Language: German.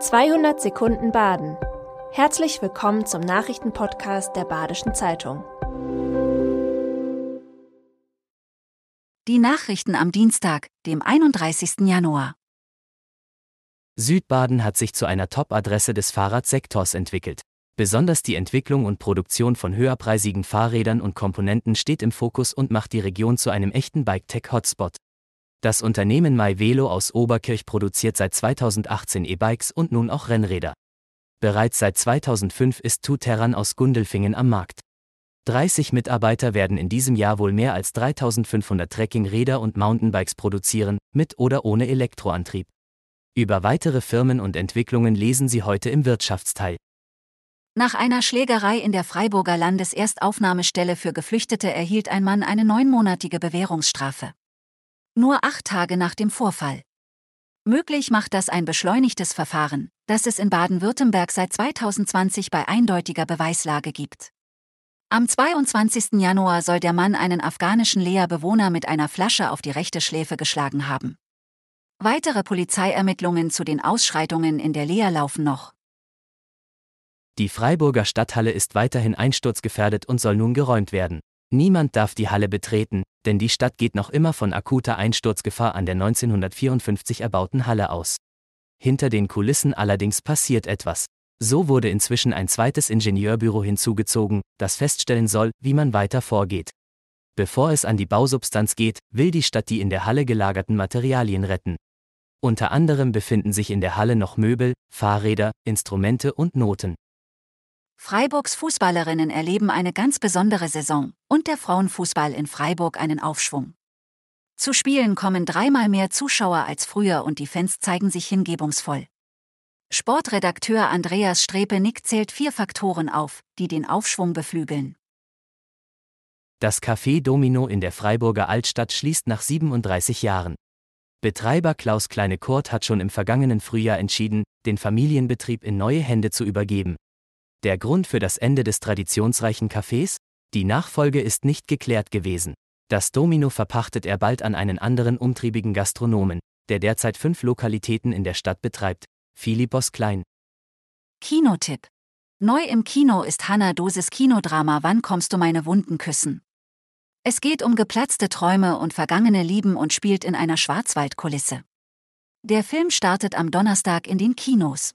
200 Sekunden Baden. Herzlich willkommen zum Nachrichtenpodcast der Badischen Zeitung. Die Nachrichten am Dienstag, dem 31. Januar. Südbaden hat sich zu einer Top-Adresse des Fahrradsektors entwickelt. Besonders die Entwicklung und Produktion von höherpreisigen Fahrrädern und Komponenten steht im Fokus und macht die Region zu einem echten Bike-Tech-Hotspot. Das Unternehmen MyVelo aus Oberkirch produziert seit 2018 E-Bikes und nun auch Rennräder. Bereits seit 2005 ist Tuterran aus Gundelfingen am Markt. 30 Mitarbeiter werden in diesem Jahr wohl mehr als 3500 Trekkingräder und Mountainbikes produzieren, mit oder ohne Elektroantrieb. Über weitere Firmen und Entwicklungen lesen Sie heute im Wirtschaftsteil. Nach einer Schlägerei in der Freiburger Landeserstaufnahmestelle für Geflüchtete erhielt ein Mann eine neunmonatige Bewährungsstrafe. Nur acht Tage nach dem Vorfall. Möglich macht das ein beschleunigtes Verfahren, das es in Baden-Württemberg seit 2020 bei eindeutiger Beweislage gibt. Am 22. Januar soll der Mann einen afghanischen Lea-Bewohner mit einer Flasche auf die rechte Schläfe geschlagen haben. Weitere Polizeiermittlungen zu den Ausschreitungen in der Lea laufen noch. Die Freiburger Stadthalle ist weiterhin einsturzgefährdet und soll nun geräumt werden. Niemand darf die Halle betreten, denn die Stadt geht noch immer von akuter Einsturzgefahr an der 1954 erbauten Halle aus. Hinter den Kulissen allerdings passiert etwas. So wurde inzwischen ein zweites Ingenieurbüro hinzugezogen, das feststellen soll, wie man weiter vorgeht. Bevor es an die Bausubstanz geht, will die Stadt die in der Halle gelagerten Materialien retten. Unter anderem befinden sich in der Halle noch Möbel, Fahrräder, Instrumente und Noten. Freiburgs Fußballerinnen erleben eine ganz besondere Saison und der Frauenfußball in Freiburg einen Aufschwung. Zu Spielen kommen dreimal mehr Zuschauer als früher und die Fans zeigen sich hingebungsvoll. Sportredakteur Andreas Strepe-Nick zählt vier Faktoren auf, die den Aufschwung beflügeln. Das Café Domino in der Freiburger Altstadt schließt nach 37 Jahren. Betreiber Klaus Kleine-Kurt hat schon im vergangenen Frühjahr entschieden, den Familienbetrieb in neue Hände zu übergeben. Der Grund für das Ende des traditionsreichen Cafés? Die Nachfolge ist nicht geklärt gewesen. Das Domino verpachtet er bald an einen anderen umtriebigen Gastronomen, der derzeit fünf Lokalitäten in der Stadt betreibt, Philippos Klein. Kinotipp. Neu im Kino ist Hannah Dosis Kinodrama Wann kommst du meine Wunden küssen? Es geht um geplatzte Träume und vergangene Lieben und spielt in einer Schwarzwaldkulisse. Der Film startet am Donnerstag in den Kinos.